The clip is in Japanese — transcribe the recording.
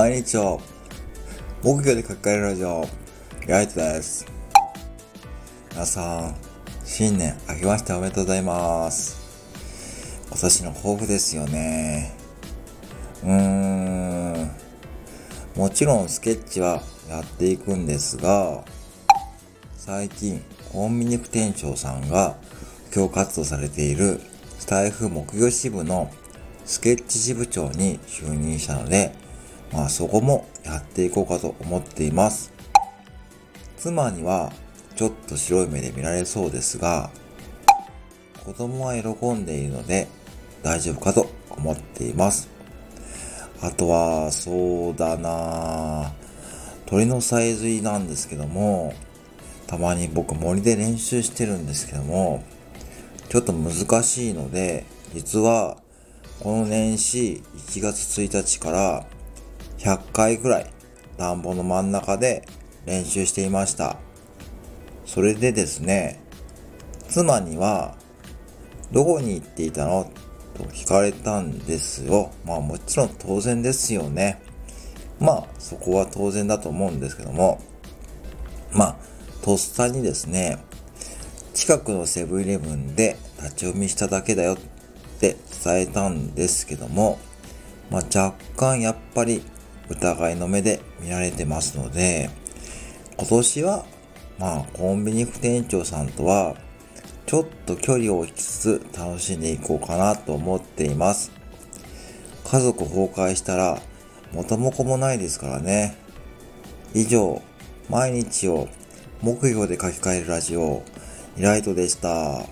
毎日を木魚で書き換えるラジオ、ライトです。皆さん、新年明けましておめでとうございます。今年の抱負ですよね。うーん。もちろんスケッチはやっていくんですが、最近、コンビニ副店長さんが今日活動されているスタイフ木魚支部のスケッチ支部長に就任したので、まあそこもやっていこうかと思っています。妻にはちょっと白い目で見られそうですが、子供は喜んでいるので大丈夫かと思っています。あとは、そうだな鳥のさえずりなんですけども、たまに僕森で練習してるんですけども、ちょっと難しいので、実はこの年始1月1日から100回くらい田んぼの真ん中で練習していました。それでですね、妻には、どこに行っていたの？と聞かれたんですよ。まあもちろん当然ですよね。まあそこは当然だと思うんですけども、まあとっさにですね、近くのセブンイレブンで立ち読みしただけだよって伝えたんですけども、まあ若干やっぱり疑いの目で見られてますので、今年はまあコンビニ副店長さんとはちょっと距離を置きつつ楽しんでいこうかなと思っています。家族崩壊したら元も子もないですからね。以上、毎日を木魚で書き換えるラジオ、イライトでした。